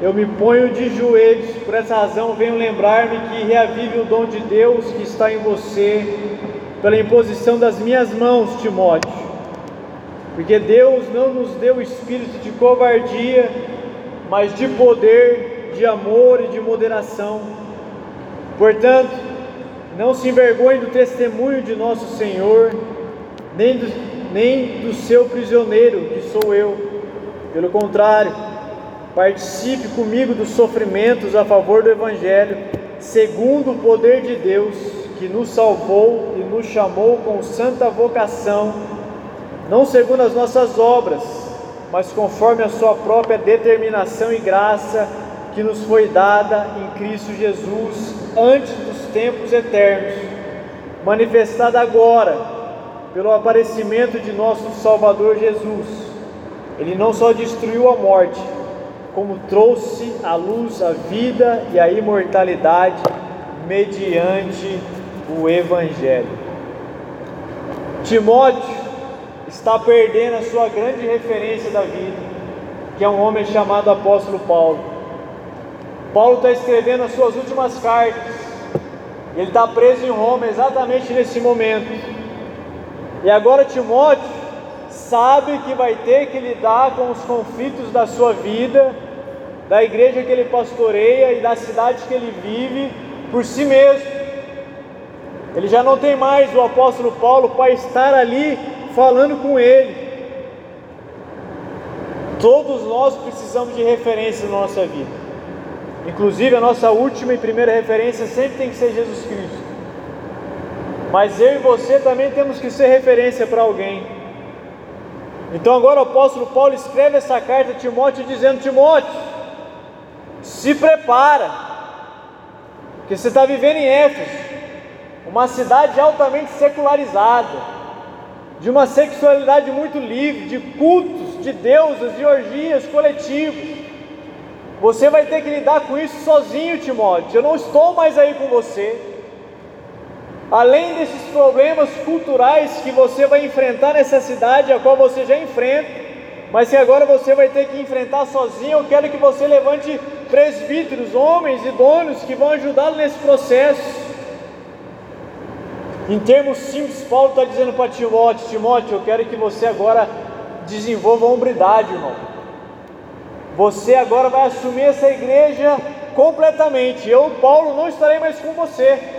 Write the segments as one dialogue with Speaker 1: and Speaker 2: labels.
Speaker 1: eu me ponho de joelhos, por essa razão venho lembrar-me que reavive o dom de Deus que está em você, pela imposição das minhas mãos, Timóteo. Porque Deus não nos deu espírito de covardia, mas de poder, de amor e de moderação. Portanto, não se envergonhe do testemunho de nosso Senhor, nem do, nem do seu prisioneiro, que sou eu. Pelo contrário, participe comigo dos sofrimentos a favor do Evangelho, segundo o poder de Deus, que nos salvou e nos chamou com santa vocação, não segundo as nossas obras, mas conforme a sua própria determinação e graça que nos foi dada em Cristo Jesus antes dos tempos eternos, manifestada agora pelo aparecimento de nosso Salvador Jesus. Ele não só destruiu a morte, como trouxe à luz a vida e a imortalidade mediante o Evangelho. Timóteo está perdendo a sua grande referência da vida, que é um homem chamado Apóstolo Paulo. Paulo está escrevendo as suas últimas cartas, ele está preso em Roma exatamente nesse momento. E agora Timóteo sabe que vai ter que lidar com os conflitos da sua vida da igreja que ele pastoreia e da cidade que ele vive por si mesmo. Ele já não tem mais o apóstolo Paulo para estar ali falando com ele. Todos nós precisamos de referência na nossa vida. Inclusive a nossa última e primeira referência sempre tem que ser Jesus Cristo. Mas eu e você também temos que ser referência para alguém. Então agora o apóstolo Paulo escreve essa carta a Timóteo dizendo: Timóteo, se prepara, porque você está vivendo em Éfeso, uma cidade altamente secularizada, de uma sexualidade muito livre, de cultos, de deuses, de orgias coletivas. Você vai ter que lidar com isso sozinho, Timóteo. Eu não estou mais aí com você. Além desses problemas culturais que você vai enfrentar nessa cidade, a qual você já enfrenta, mas que agora você vai ter que enfrentar sozinho, eu quero que você levante presbíteros, homens e donos que vão ajudá-lo nesse processo. Em termos simples, Paulo está dizendo para Timóteo: Timóteo, eu quero que você agora desenvolva a hombridade, irmão. Você agora vai assumir essa igreja completamente. Eu, Paulo, não estarei mais com você.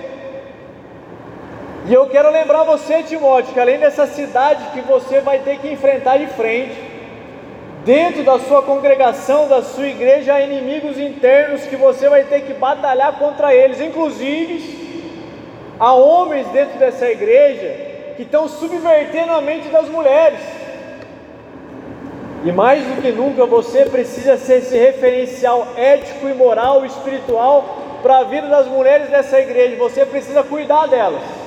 Speaker 1: E eu quero lembrar você, Timóteo, que além dessa cidade que você vai ter que enfrentar de frente, Dentro da sua congregação, da sua igreja, há inimigos internos que você vai ter que batalhar contra eles. Inclusive, há homens dentro dessa igreja que estão subvertendo a mente das mulheres. E mais do que nunca, você precisa ser esse referencial ético e moral, espiritual para a vida das mulheres dessa igreja. Você precisa cuidar delas.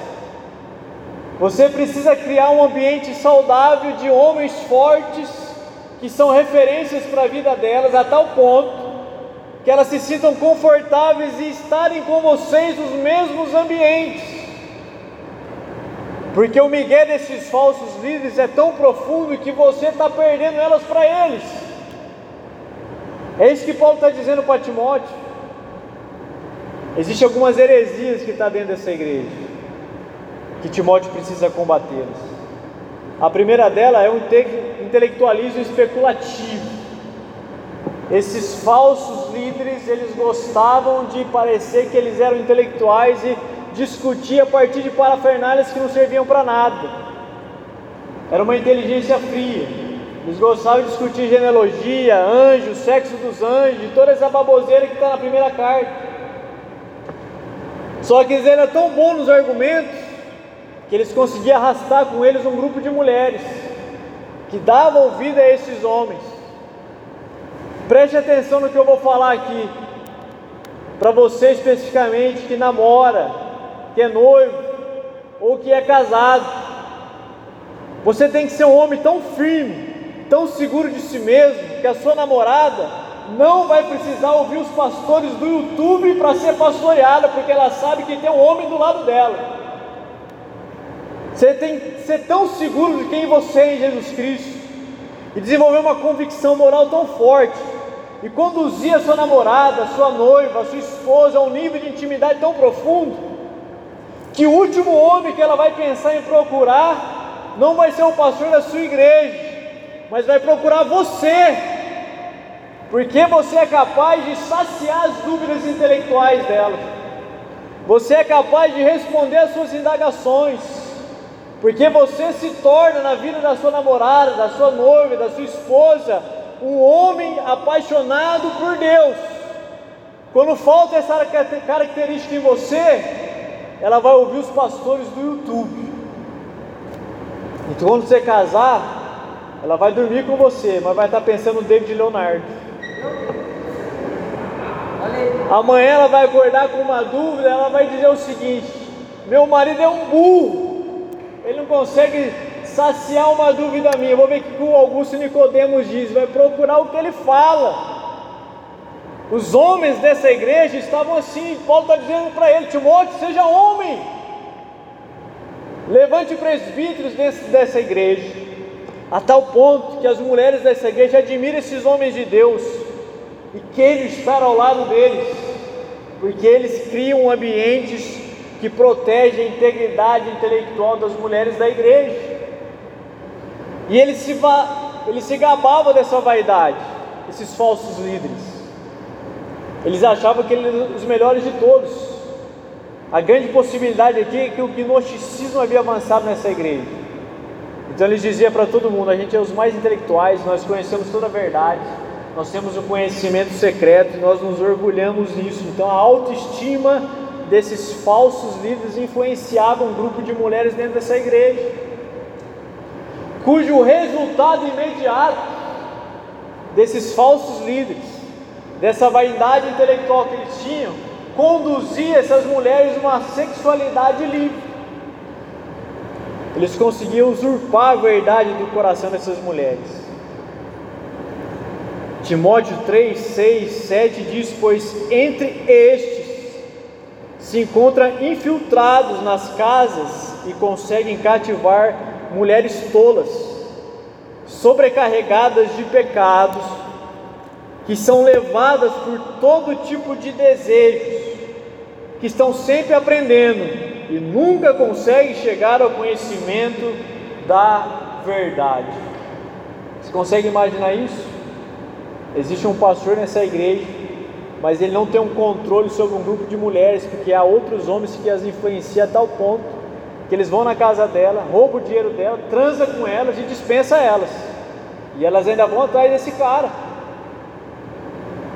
Speaker 1: Você precisa criar um ambiente saudável de homens fortes que são referências para a vida delas, a tal ponto que elas se sintam confortáveis e estarem com vocês nos mesmos ambientes. Porque o migué desses falsos líderes é tão profundo que você está perdendo elas para eles. É isso que Paulo está dizendo para Timóteo. Existem algumas heresias que está dentro dessa igreja, que Timóteo precisa combatê-las. A primeira dela é o intelectualismo especulativo. Esses falsos líderes, eles gostavam de parecer que eles eram intelectuais e discutir a partir de parafernalhas que não serviam para nada. Era uma inteligência fria. Eles gostavam de discutir genealogia, anjos, sexo dos anjos, toda essa baboseira que está na primeira carta. Só que eles eram tão bons nos argumentos que eles conseguiam arrastar com eles um grupo de mulheres que davam ouvido a esses homens. Preste atenção no que eu vou falar aqui, para você especificamente que namora, que é noivo ou que é casado. Você tem que ser um homem tão firme, tão seguro de si mesmo, que a sua namorada não vai precisar ouvir os pastores do YouTube para ser pastoreada, porque ela sabe que tem um homem do lado dela. Você tem que ser tão seguro de quem você é em Jesus Cristo e desenvolver uma convicção moral tão forte e conduzir a sua namorada, a sua noiva, a sua esposa a um nível de intimidade tão profundo, que o último homem que ela vai pensar em procurar não vai ser o pastor da sua igreja, mas vai procurar você, porque você é capaz de saciar as dúvidas intelectuais dela, você é capaz de responder às suas indagações, porque você se torna na vida da sua namorada, da sua noiva, da sua esposa, um homem apaixonado por Deus. Quando falta essa característica em você, ela vai ouvir os pastores do YouTube. Então, quando você casar, ela vai dormir com você, mas vai estar pensando no David Leonardo. Amanhã ela vai acordar com uma dúvida, ela vai dizer o seguinte: meu marido é um burro, ele não consegue saciar uma dúvida minha. Vou ver o que o Augusto Nicodemos diz, vai procurar o que ele fala. Os homens dessa igreja estavam assim, Paulo está dizendo para ele, Timóteo, seja homem. Levante presbíteros desse, dessa igreja, a tal ponto que as mulheres dessa igreja admiram esses homens de Deus e queiram estar ao lado deles, porque eles criam ambientes que protegem a integridade intelectual das mulheres da igreja. E ele se, ele se gabava dessa vaidade, esses falsos líderes. Eles achavam que eles eram os melhores de todos. A grande possibilidade aqui é que o gnosticismo havia avançado nessa igreja. Então eles diziam para todo mundo: a gente é os mais intelectuais, nós conhecemos toda a verdade, nós temos o conhecimento secreto, nós nos orgulhamos nisso. Então a autoestima desses falsos líderes influenciava um grupo de mulheres dentro dessa igreja cujo resultado imediato desses falsos líderes, dessa vaidade intelectual que eles tinham, conduzia essas mulheres a uma sexualidade livre. Eles conseguiam usurpar a verdade do coração dessas mulheres. Timóteo 3, 6, 7 diz: Pois entre estes se encontram infiltrados nas casas e conseguem cativar mulheres tolas, sobrecarregadas de pecados, que são levadas por todo tipo de desejos, que estão sempre aprendendo e nunca conseguem chegar ao conhecimento da verdade. Você consegue imaginar isso? Existe um pastor nessa igreja, mas ele não tem um controle sobre um grupo de mulheres, porque há outros homens que as influenciam a tal ponto que eles vão na casa dela, roubam o dinheiro dela, transa com elas e dispensa elas. E elas ainda vão atrás desse cara.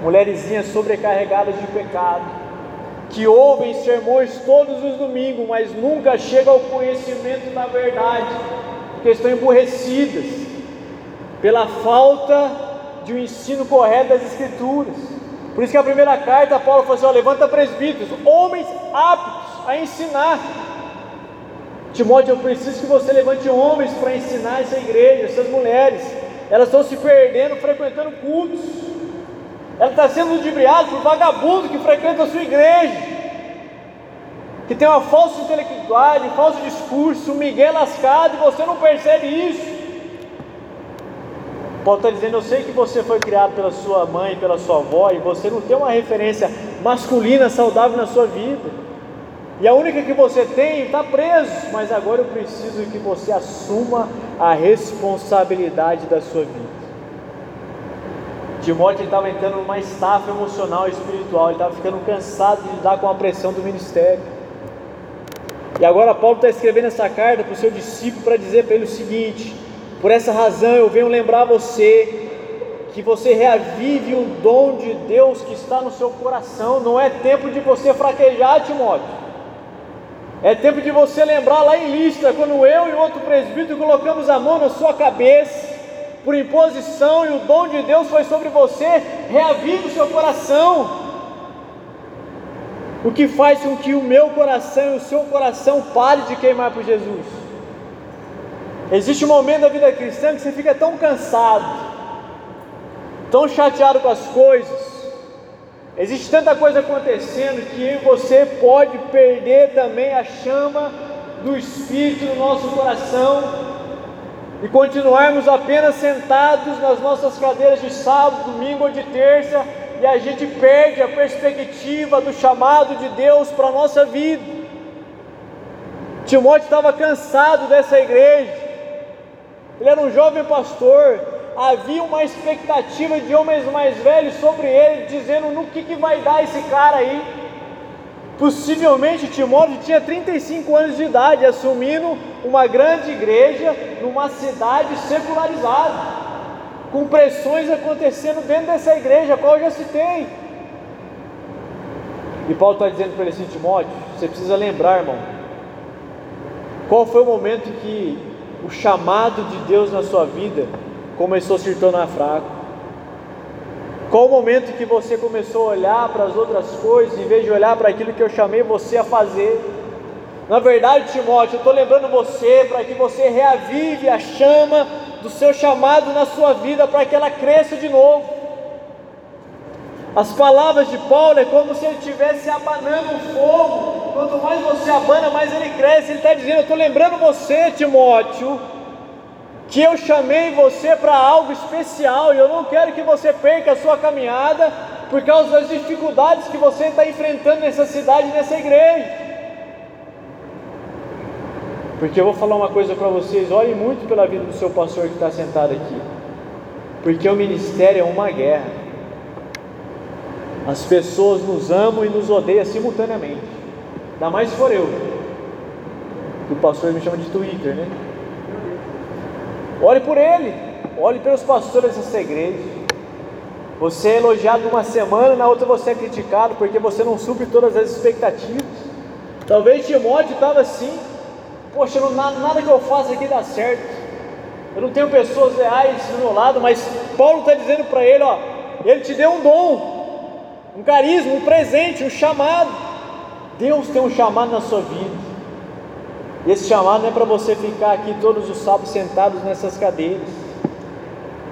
Speaker 1: Mulherzinhas sobrecarregadas de pecado, que ouvem sermões todos os domingos, mas nunca chegam ao conhecimento da verdade, porque estão emburrecidas pela falta de um ensino correto das Escrituras. Por isso que a primeira carta, Paulo falou assim: ó, levanta presbíteros, homens aptos a ensinar. Timóteo, eu preciso que você levante homens para ensinar essa igreja, essas mulheres. Elas estão se perdendo frequentando cultos. Ela está sendo ludibriada por vagabundo que frequenta a sua igreja. Que tem uma falsa intelectualidade, um falso discurso, um migué lascado e você não percebe isso. Paulo está dizendo: Eu sei que você foi criado pela sua mãe, pela sua avó, e você não tem uma referência masculina saudável na sua vida. E a única que você tem está preso, mas agora eu preciso que você assuma a responsabilidade da sua vida. Timóteo estava entrando numa estafa emocional e espiritual, ele estava ficando cansado de lidar com a pressão do ministério. E agora Paulo está escrevendo essa carta para o seu discípulo para dizer para ele o seguinte: por essa razão eu venho lembrar você que você reavive o dom de Deus que está no seu coração. Não é tempo de você fraquejar, Timóteo. É tempo de você lembrar lá em lista, quando eu e outro presbítero colocamos a mão na sua cabeça, por imposição, e o dom de Deus foi sobre você, reavive o seu coração. O que faz com que o meu coração e o seu coração pare de queimar por Jesus? Existe um momento da vida cristã que você fica tão cansado, tão chateado com as coisas, Existe tanta coisa acontecendo que você pode perder também a chama do Espírito no nosso coração e continuarmos apenas sentados nas nossas cadeiras de sábado, domingo ou de terça e a gente perde a perspectiva do chamado de Deus para a nossa vida. Timóteo estava cansado dessa igreja, ele era um jovem pastor, havia uma expectativa de homens mais velhos sobre ele, dizendo no que, que vai dar esse cara aí. Possivelmente Timóteo tinha 35 anos de idade, assumindo uma grande igreja numa cidade secularizada com pressões acontecendo dentro dessa igreja, a qual eu já citei. E Paulo está dizendo para ele assim, Timóteo, você precisa lembrar, irmão, qual foi o momento que o chamado de Deus na sua vida começou a se tornar fraco? Qual o momento que você começou a olhar para as outras coisas em vez de olhar para aquilo que eu chamei você a fazer? Na verdade, Timóteo, eu estou lembrando você para que você reavive a chama do seu chamado na sua vida para que ela cresça de novo. As palavras de Paulo é como se ele estivesse abanando um fogo. Quanto mais você abana, mais ele cresce. Ele está dizendo: Eu estou lembrando você, Timóteo, que eu chamei você para algo especial e eu não quero que você perca a sua caminhada por causa das dificuldades que você está enfrentando nessa cidade, nessa igreja. Porque eu vou falar uma coisa para vocês: olhem muito pela vida do seu pastor que está sentado aqui. Porque o ministério é uma guerra. As pessoas nos amam e nos odeiam simultaneamente. Ainda mais se for eu. O pastor me chama de Twitter, né? Olhe por ele. Olhe pelos pastores dessa igreja. Você é elogiado uma semana, na outra você é criticado porque você não supre todas as expectativas. Talvez Timóteo estava assim. Poxa, não, nada que eu faça aqui dá certo. Eu não tenho pessoas leais do meu lado, mas Paulo está dizendo para ele: ó, ele te deu um dom, um carisma, um presente, um chamado. Deus tem um chamado na sua vida. Esse chamado não é para você ficar aqui todos os sábados sentados nessas cadeiras.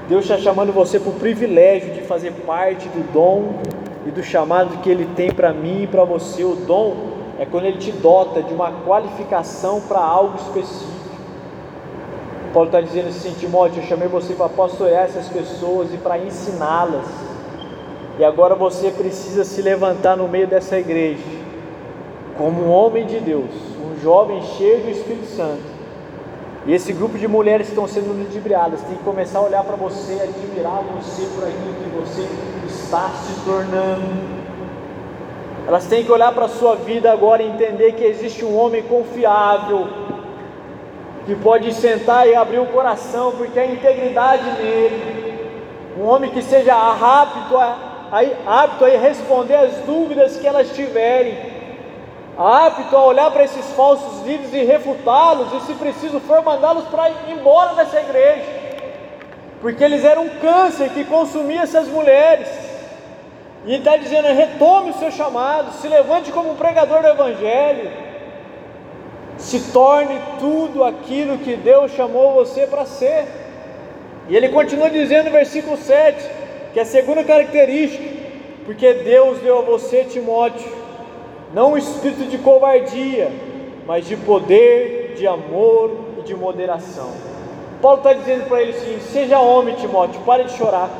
Speaker 1: Deus está chamando você para o privilégio de fazer parte do dom e do chamado que Ele tem para mim e para você. O dom é quando ele te dota de uma qualificação para algo específico. Paulo está dizendo assim, Timóteo, eu chamei você para pastorear essas pessoas e para ensiná-las. E agora você precisa se levantar no meio dessa igreja, como um homem de Deus, um jovem cheio do Espírito Santo. E esse grupo de mulheres estão sendo ludibriadas tem que começar a olhar para você, admirar você por aquilo que você está se tornando. Elas têm que olhar para a sua vida agora e entender que existe um homem confiável, que pode sentar e abrir o coração, porque a integridade nele, um homem que seja rápido a, apto a responder as dúvidas que elas tiverem, apto a olhar para esses falsos líderes e refutá-los, e se preciso for mandá-los para ir embora dessa igreja, porque eles eram um câncer que consumia essas mulheres. E está dizendo: retome o seu chamado, se levante como pregador do Evangelho, se torne tudo aquilo que Deus chamou você para ser. E ele continua dizendo no versículo 7, que é a segunda característica, porque Deus deu a você, Timóteo, não um espírito de covardia, mas de poder, de amor e de moderação. Paulo está dizendo para ele assim: seja homem, Timóteo, pare de chorar.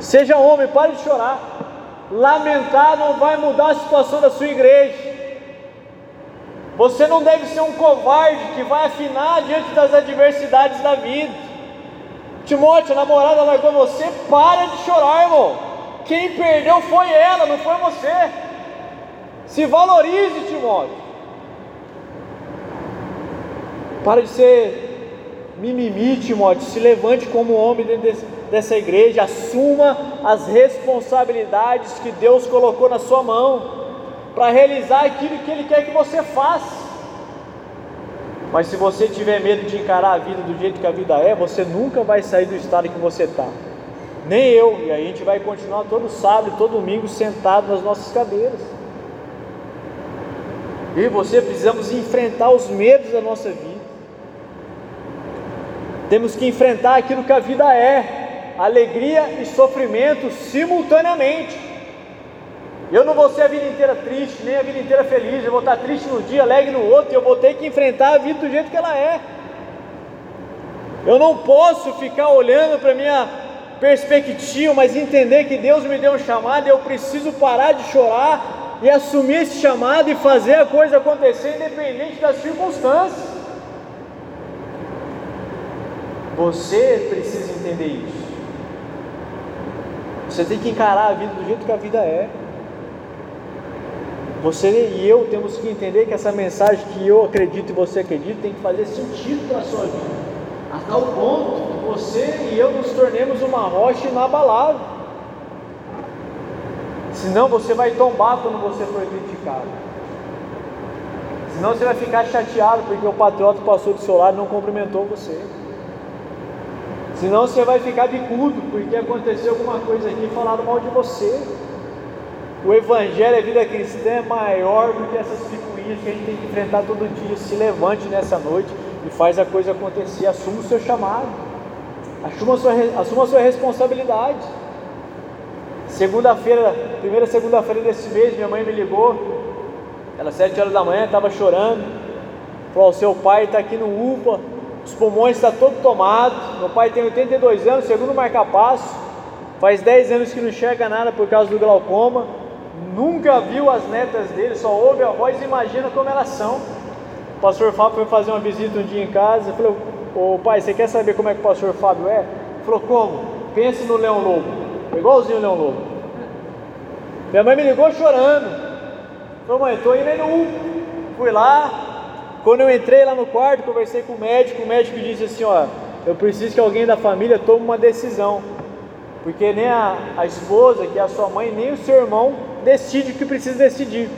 Speaker 1: Seja homem, pare de chorar. Lamentar não vai mudar a situação da sua igreja. Você não deve ser um covarde que vai afinar diante das adversidades da vida. Timóteo, a namorada largou você, para de chorar, irmão. Quem perdeu foi ela, não foi você. Se valorize, Timóteo. Para de ser mimimi, Timóteo. Se levante como homem dentro dessa igreja, assuma as responsabilidades que Deus colocou na sua mão para realizar aquilo que Ele quer que você faça. Mas se você tiver medo de encarar a vida do jeito que a vida é, você nunca vai sair do estado que você está. Nem eu, e a gente vai continuar todo sábado, todo domingo sentado nas nossas cadeiras. E você precisamos enfrentar os medos da nossa vida. Temos que enfrentar aquilo que a vida é alegria e sofrimento simultaneamente. Eu não vou ser a vida inteira triste, nem a vida inteira feliz. Eu vou estar triste num dia, alegre no outro, e eu vou ter que enfrentar a vida do jeito que ela é. Eu não posso ficar olhando para minha perspectiva, mas entender que Deus me deu um chamado e eu preciso parar de chorar e assumir esse chamado e fazer a coisa acontecer independente das circunstâncias. Você precisa entender isso. Você tem que encarar a vida do jeito que a vida é. Você e eu temos que entender que essa mensagem que eu acredito e você acredita tem que fazer sentido para a sua vida, a tal ponto que você e eu nos tornemos uma rocha inabalável. Senão você vai tombar quando você for criticado. Senão você vai ficar chateado porque o patriota passou do seu lado e não cumprimentou você. Senão você vai ficar bicudo porque aconteceu alguma coisa aqui e falaram mal de você. O Evangelho, a vida cristã é maior do que essas picuinhas que a gente tem que enfrentar todo dia. Se levante nessa noite e faz a coisa acontecer. Assuma o seu chamado, assuma a sua, assuma a sua responsabilidade. Segunda-feira, primeira segunda-feira desse mês, minha mãe me ligou. Ela sete horas da manhã, estava chorando. Falou: seu pai está aqui no UPA, os pulmões estão tá todo tomado. Meu pai tem 82 anos, segundo marca-passo. Faz 10 anos que não enxerga nada por causa do glaucoma nunca viu as netas dele, só ouve a voz imagina como elas são. O pastor Fábio foi fazer uma visita um dia em casa e falou: Ô pai, você quer saber como é que o pastor Fábio é? Ele falou: Como? Pense no Leão Lobo, igualzinho o Leão Lobo. Minha mãe me ligou chorando. Falou: Mãe, estou indo no Fui lá. Quando eu entrei lá no quarto, conversei com o médico. O médico disse assim: Ó, eu preciso que alguém da família tome uma decisão. Porque nem a, a esposa, que é a sua mãe, nem o seu irmão decide o que precisa decidir.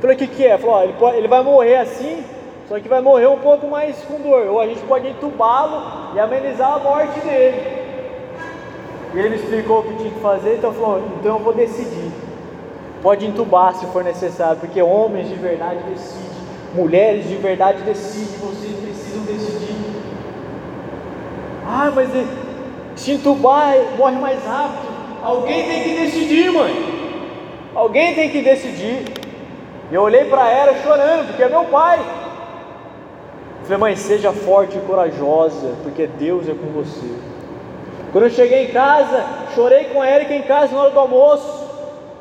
Speaker 1: Falei, o que, que é? Falou, ele, pode, ele vai morrer assim, só que vai morrer um pouco mais com dor. Ou a gente pode entubá-lo e amenizar a morte dele. E ele me explicou o que tinha que fazer, então falou, então eu vou decidir. Pode entubar se for necessário, porque homens de verdade decidem, mulheres de verdade decidem, vocês precisam decidir. Ah, mas se entubar morre mais rápido. Alguém tem que decidir, mãe. Alguém tem que decidir. Eu olhei para ela chorando, porque é meu pai. Eu falei, mãe, seja forte e corajosa, porque Deus é com você. Quando eu cheguei em casa, chorei com a Erika em casa na hora do almoço.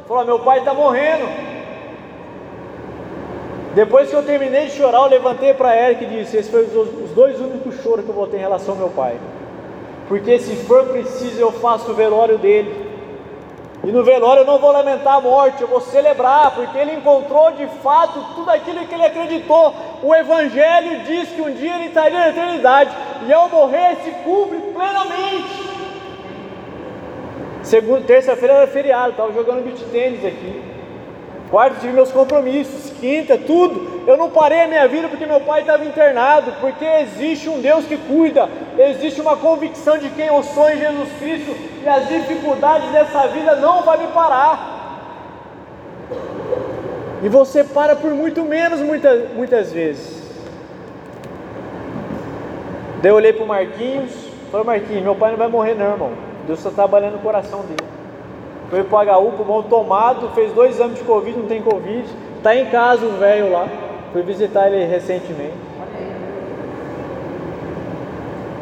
Speaker 1: Falou, meu pai está morrendo. Depois que eu terminei de chorar, eu levantei para a Erika e disse: Esses foram os dois únicos choros que eu vou ter em relação ao meu pai. Porque se for preciso, eu faço o velório dele. E no velório eu não vou lamentar a morte, eu vou celebrar, porque ele encontrou de fato tudo aquilo que ele acreditou. O Evangelho diz que um dia ele estaria na eternidade, e ao morrer se cumpre plenamente. Segunda, terça-feira era feriado, estava jogando beat tênis aqui. Quarta tive meus compromissos, quinta, tudo. Eu não parei a minha vida porque meu pai estava internado, porque existe um Deus que cuida, existe uma convicção de quem eu sou em Jesus Cristo e as dificuldades dessa vida não vai me parar. E você para por muito menos muitas, muitas vezes. Daí eu olhei para o Marquinhos, falei, Marquinhos, meu pai não vai morrer não, irmão. Deus está trabalhando no coração dele. Foi para o HU, pulmão tomado, fez dois exames de Covid, não tem Covid. Está em casa o velho lá. Fui visitar ele recentemente.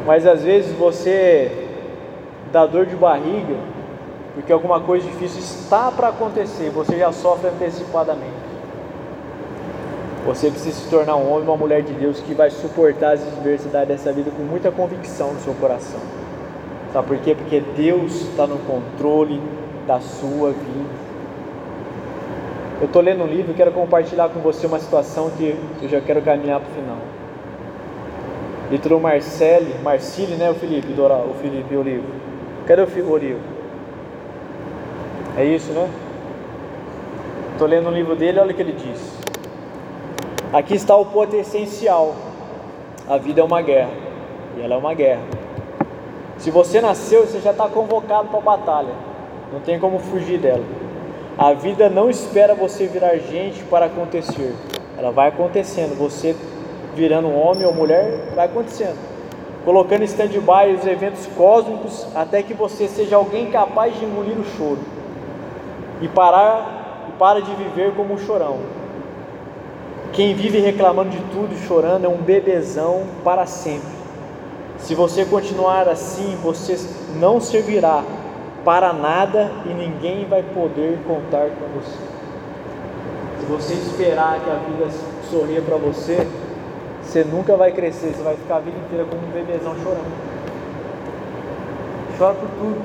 Speaker 1: Mas às vezes você dá dor de barriga, porque alguma coisa difícil está para acontecer, você já sofre antecipadamente. Você precisa se tornar um homem, uma mulher de Deus que vai suportar as adversidades dessa vida com muita convicção no seu coração. Sabe por quê? Porque Deus está no controle da sua vida. Eu estou lendo um livro e quero compartilhar com você uma situação que eu já quero caminhar para o final. Litrou Marcele, Marcile, né, o Felipe, o Felipe Olivo. Cadê o Olivo? É isso, né? Estou lendo um livro dele, olha o que ele diz. Aqui está o ponto essencial. A vida é uma guerra. E ela é uma guerra. Se você nasceu, você já está convocado para a batalha. Não tem como fugir dela. A vida não espera você virar gente para acontecer. Ela vai acontecendo. Você virando homem ou mulher, vai acontecendo. Colocando stand-by os eventos cósmicos até que você seja alguém capaz de engolir o choro e parar e para de viver como um chorão. Quem vive reclamando de tudo chorando é um bebezão para sempre. Se você continuar assim, você não servirá para nada e ninguém vai poder contar com você. Se você esperar que a vida sorria para você, você nunca vai crescer, você vai ficar a vida inteira como um bebezão chorando. Chora por tudo.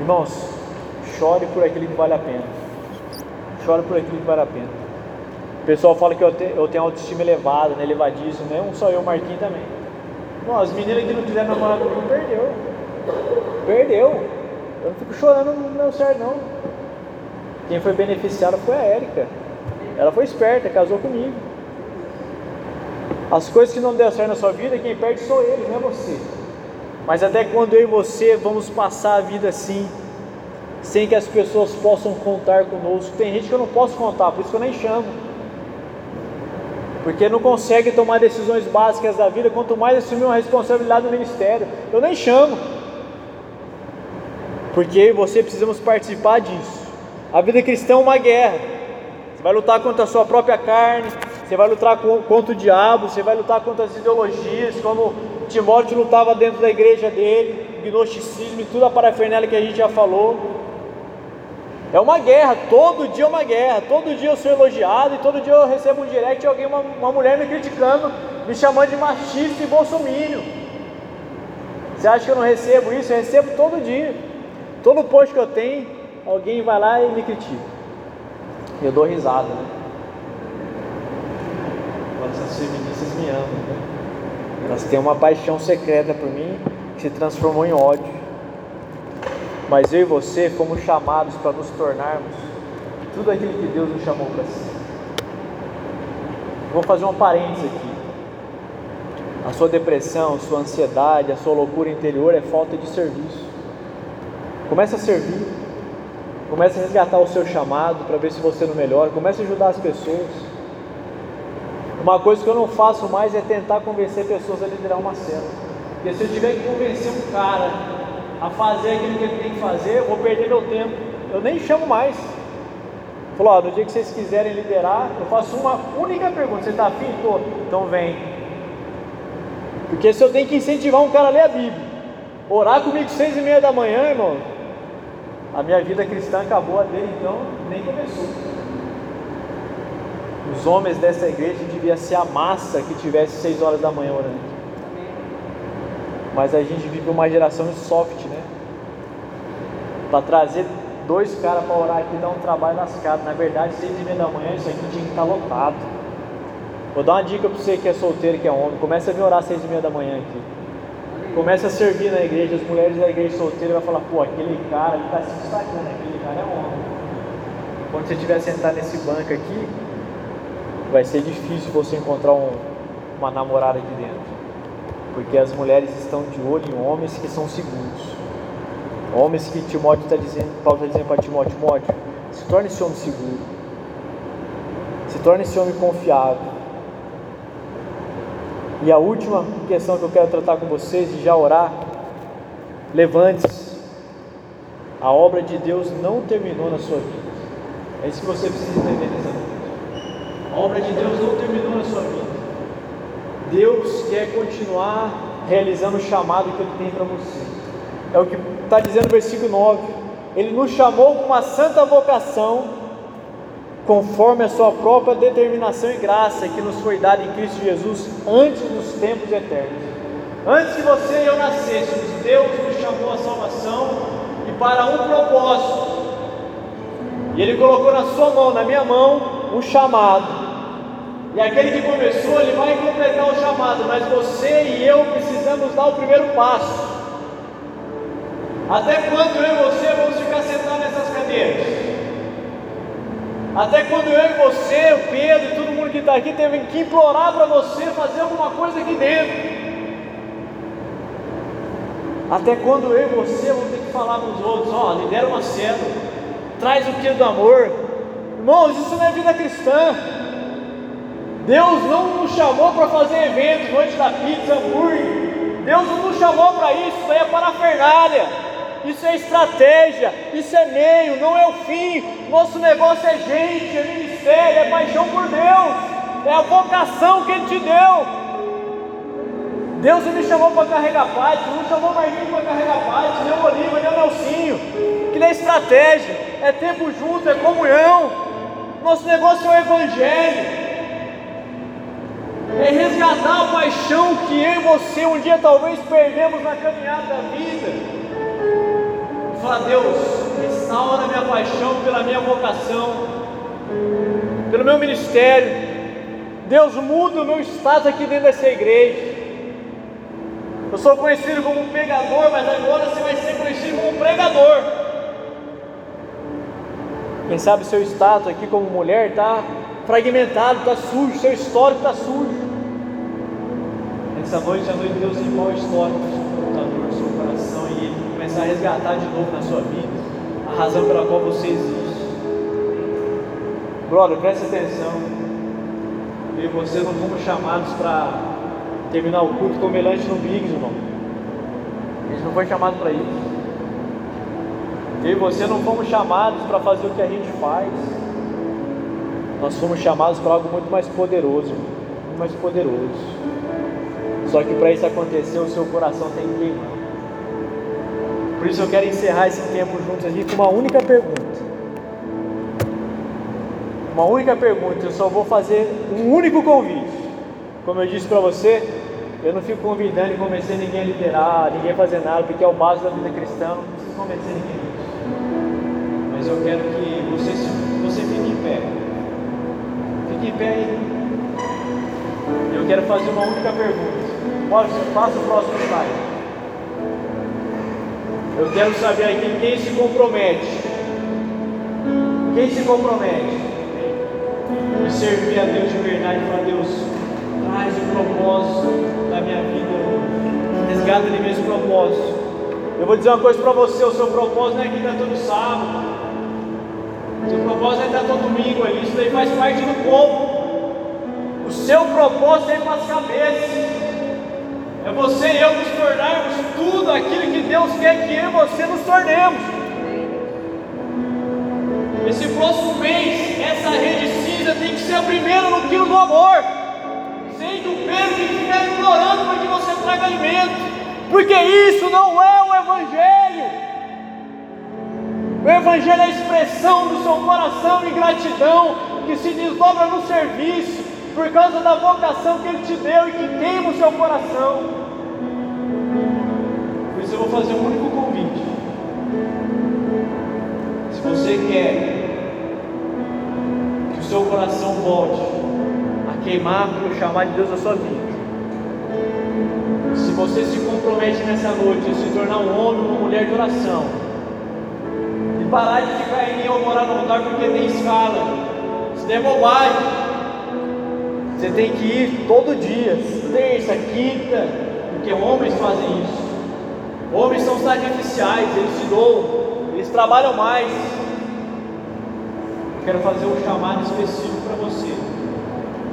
Speaker 1: Irmãos, chore por aquilo que vale a pena. Chore por aquilo que vale a pena. O pessoal fala que eu, te, eu tenho autoestima elevada, né, elevadíssimo, né? Um só eu, Marquinhos também. Bom, as meninas que não quiseram namorar comigo, perdeu. Perdeu. Eu não fico chorando no meu certo, não. Quem foi beneficiado foi a Érica. Ela foi esperta, casou comigo. As coisas que não deram certo na sua vida, quem perde sou eles, não é você. Mas até quando eu e você vamos passar a vida assim, sem que as pessoas possam contar conosco. Tem gente que eu não posso contar, por isso que eu nem chamo. Porque não consegue tomar decisões básicas da vida, quanto mais assumir uma responsabilidade no ministério. Eu nem chamo. Porque eu e você precisamos participar disso. A vida cristã é uma guerra. Você vai lutar contra a sua própria carne, você vai lutar contra o diabo, você vai lutar contra as ideologias, como Timóteo lutava dentro da igreja dele, gnosticismo e tudo a parafernália que a gente já falou. É uma guerra, todo dia é uma guerra, todo dia eu sou elogiado e todo dia eu recebo um direct de alguém, uma, uma mulher me criticando, me chamando de machista e bolsomínio. Você acha que eu não recebo isso? Eu recebo todo dia. Todo post que eu tenho, alguém vai lá e me critica. Eu dou risada, né? essas feministas me amam, né? Elas têm uma paixão secreta por mim que se transformou em ódio. Mas eu e você fomos chamados para nos tornarmos tudo aquilo que Deus nos chamou para ser. Vou fazer um parênteses aqui. A sua depressão, a sua ansiedade, a sua loucura interior é falta de serviço. Comece a servir. Comece a resgatar o seu chamado para ver se você não melhora. Comece a ajudar as pessoas. Uma coisa que eu não faço mais é tentar convencer pessoas a liderar uma cena. Porque se eu tiver que convencer um cara a fazer aquilo que ele tem que fazer, eu vou perder meu tempo. Eu nem chamo mais. Falou, no dia que vocês quiserem liderar, eu faço uma única pergunta. Você está afim? Tô. Então vem. Porque se eu tenho que incentivar um cara a ler a Bíblia, orar comigo seis e meia da manhã, irmão, a minha vida cristã acabou a dele, então nem começou. Os homens dessa igreja devia ser a massa que tivesse seis horas da manhã orando. Mas a gente vive uma geração de soft, né? Para trazer dois caras para orar aqui dá um trabalho lascado. Na verdade, seis e meia da manhã isso aqui tinha que estar tá lotado. Vou dar uma dica para você que é solteiro que é homem. Começa a vir orar seis e meia da manhã aqui. Começa a servir na igreja. As mulheres da igreja solteira vão falar: pô, aquele cara ele está se destacando, aquele cara é homem. Quando você estiver sentado nesse banco aqui, vai ser difícil você encontrar um, uma namorada aqui dentro porque as mulheres estão de olho em homens que são seguros. Homens que Timóteo está dizendo, Paulo está dizendo para Timóteo, Timóteo, se torne esse homem seguro, se torne esse homem confiável. E a última questão que eu quero tratar com vocês e já orar, levante-se. A obra de Deus não terminou na sua vida. É isso que você precisa entender nessa. A obra de Deus não terminou na sua vida. Deus quer continuar realizando o chamado que Ele tem para você. É o que está dizendo o versículo 9. Ele nos chamou com uma santa vocação, conforme a sua própria determinação e graça que nos foi dada em Cristo Jesus antes dos tempos eternos. Antes que você e eu nascêssemos, Deus nos chamou à salvação e para um propósito. E Ele colocou na sua mão, na minha mão, um chamado e aquele que começou, ele vai completar o chamado, mas você e eu precisamos dar o primeiro passo. Até quando eu e você vamos ficar sentados nessas cadeiras? Até quando eu e você, o Pedro e todo mundo que está aqui teve que implorar para você fazer alguma coisa aqui dentro? Até quando eu e você vamos ter que falar para os outros, ó, oh, lidera uma cena, traz o que do amor. Irmãos, isso não é vida cristã. Deus não nos chamou para fazer eventos, noite da pizza, hambúrguer. Deus não nos chamou para isso, isso aí é parafernália. Isso é estratégia, isso é meio, não é o fim. Nosso negócio é gente, é ministério, é paixão por Deus, é a vocação que Ele te deu. Deus não me chamou para carregar parte, não chamou Marquinhos para carregar parte, nem o Oliva, nem o Nelsinho. Que nem estratégia, é tempo junto, é comunhão. Nosso negócio é o Evangelho. É resgatar a paixão que eu e você um dia talvez perdemos na caminhada da vida. Falar, Deus, restaura minha paixão pela minha vocação, pelo meu ministério. Deus muda o meu status aqui dentro dessa igreja. Eu sou conhecido como pegador, mas agora você vai ser conhecido como pregador. Quem sabe seu status aqui como mulher está fragmentado, está sujo, seu histórico está sujo. Essa noite, a noite Deus limpar o histórico do seu computador, do seu coração e Ele começar a resgatar de novo na sua vida a razão pela qual você existe. Brother, preste atenção. Eu e você não fomos chamados para terminar o culto comer lanche no Biggs, irmão. A gente não foi chamado para isso. Eu e você não fomos chamados para fazer o que a gente faz. Nós fomos chamados para algo muito mais poderoso, muito mais poderoso. Só que para isso acontecer, o seu coração tem que queimar. Isso eu quero encerrar esse tempo juntos aqui com uma única pergunta. Uma única pergunta, eu só vou fazer um único convite. Como eu disse para você, eu não fico convidando e convencendo ninguém a liderar, ninguém a fazer nada, porque é o básico da vida cristã, não preciso convencer ninguém nisso. Mas eu quero que você, você fique em pé. Fique em pé aí. Eu quero fazer uma única pergunta. Pode, faça o próximo slide. Eu quero saber aqui quem se compromete. Quem se compromete em servir a Deus de verdade para Deus traz o propósito da minha vida, resgata em mim esse propósito. Eu vou dizer uma coisa para você: o seu propósito não é aqui estar todo sábado, o seu propósito é estar todo domingo ali, isso daí faz parte do povo. O seu propósito é para as cabeças. É você e eu nos tornarmos tudo aquilo que Deus quer que eu e você nos tornemos. Esse próximo mês, essa rede cinza tem que ser a primeira no quilo do amor sendo o Pedro que estiver implorando para que você traga alimento, porque isso não é o Evangelho. O Evangelho é a expressão do seu coração de gratidão que se desdobra no serviço por causa da vocação que Ele te deu e que queima o seu coração. Eu vou fazer um único convite. Se você quer que o seu coração volte queimar pelo chamar de Deus na sua vida. Se você se compromete nessa noite a se tornar um homem uma mulher de oração, e parar de ficar em ou morar no lugar porque tem escala, isso é bobagem. Você tem que ir todo dia, terça, quinta, porque homens fazem isso. Homens são sacrificiais, eles se doam, eles trabalham mais. Eu quero fazer um chamado específico para você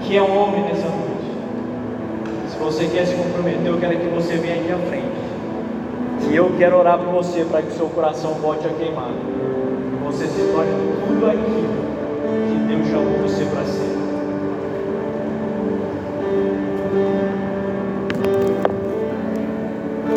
Speaker 1: que é um homem nessa noite. Se você quer se comprometer, eu quero que você venha aqui à frente. E eu quero orar por você para que o seu coração volte a queimar. Você se torne tudo aquilo que Deus chamou você para ser.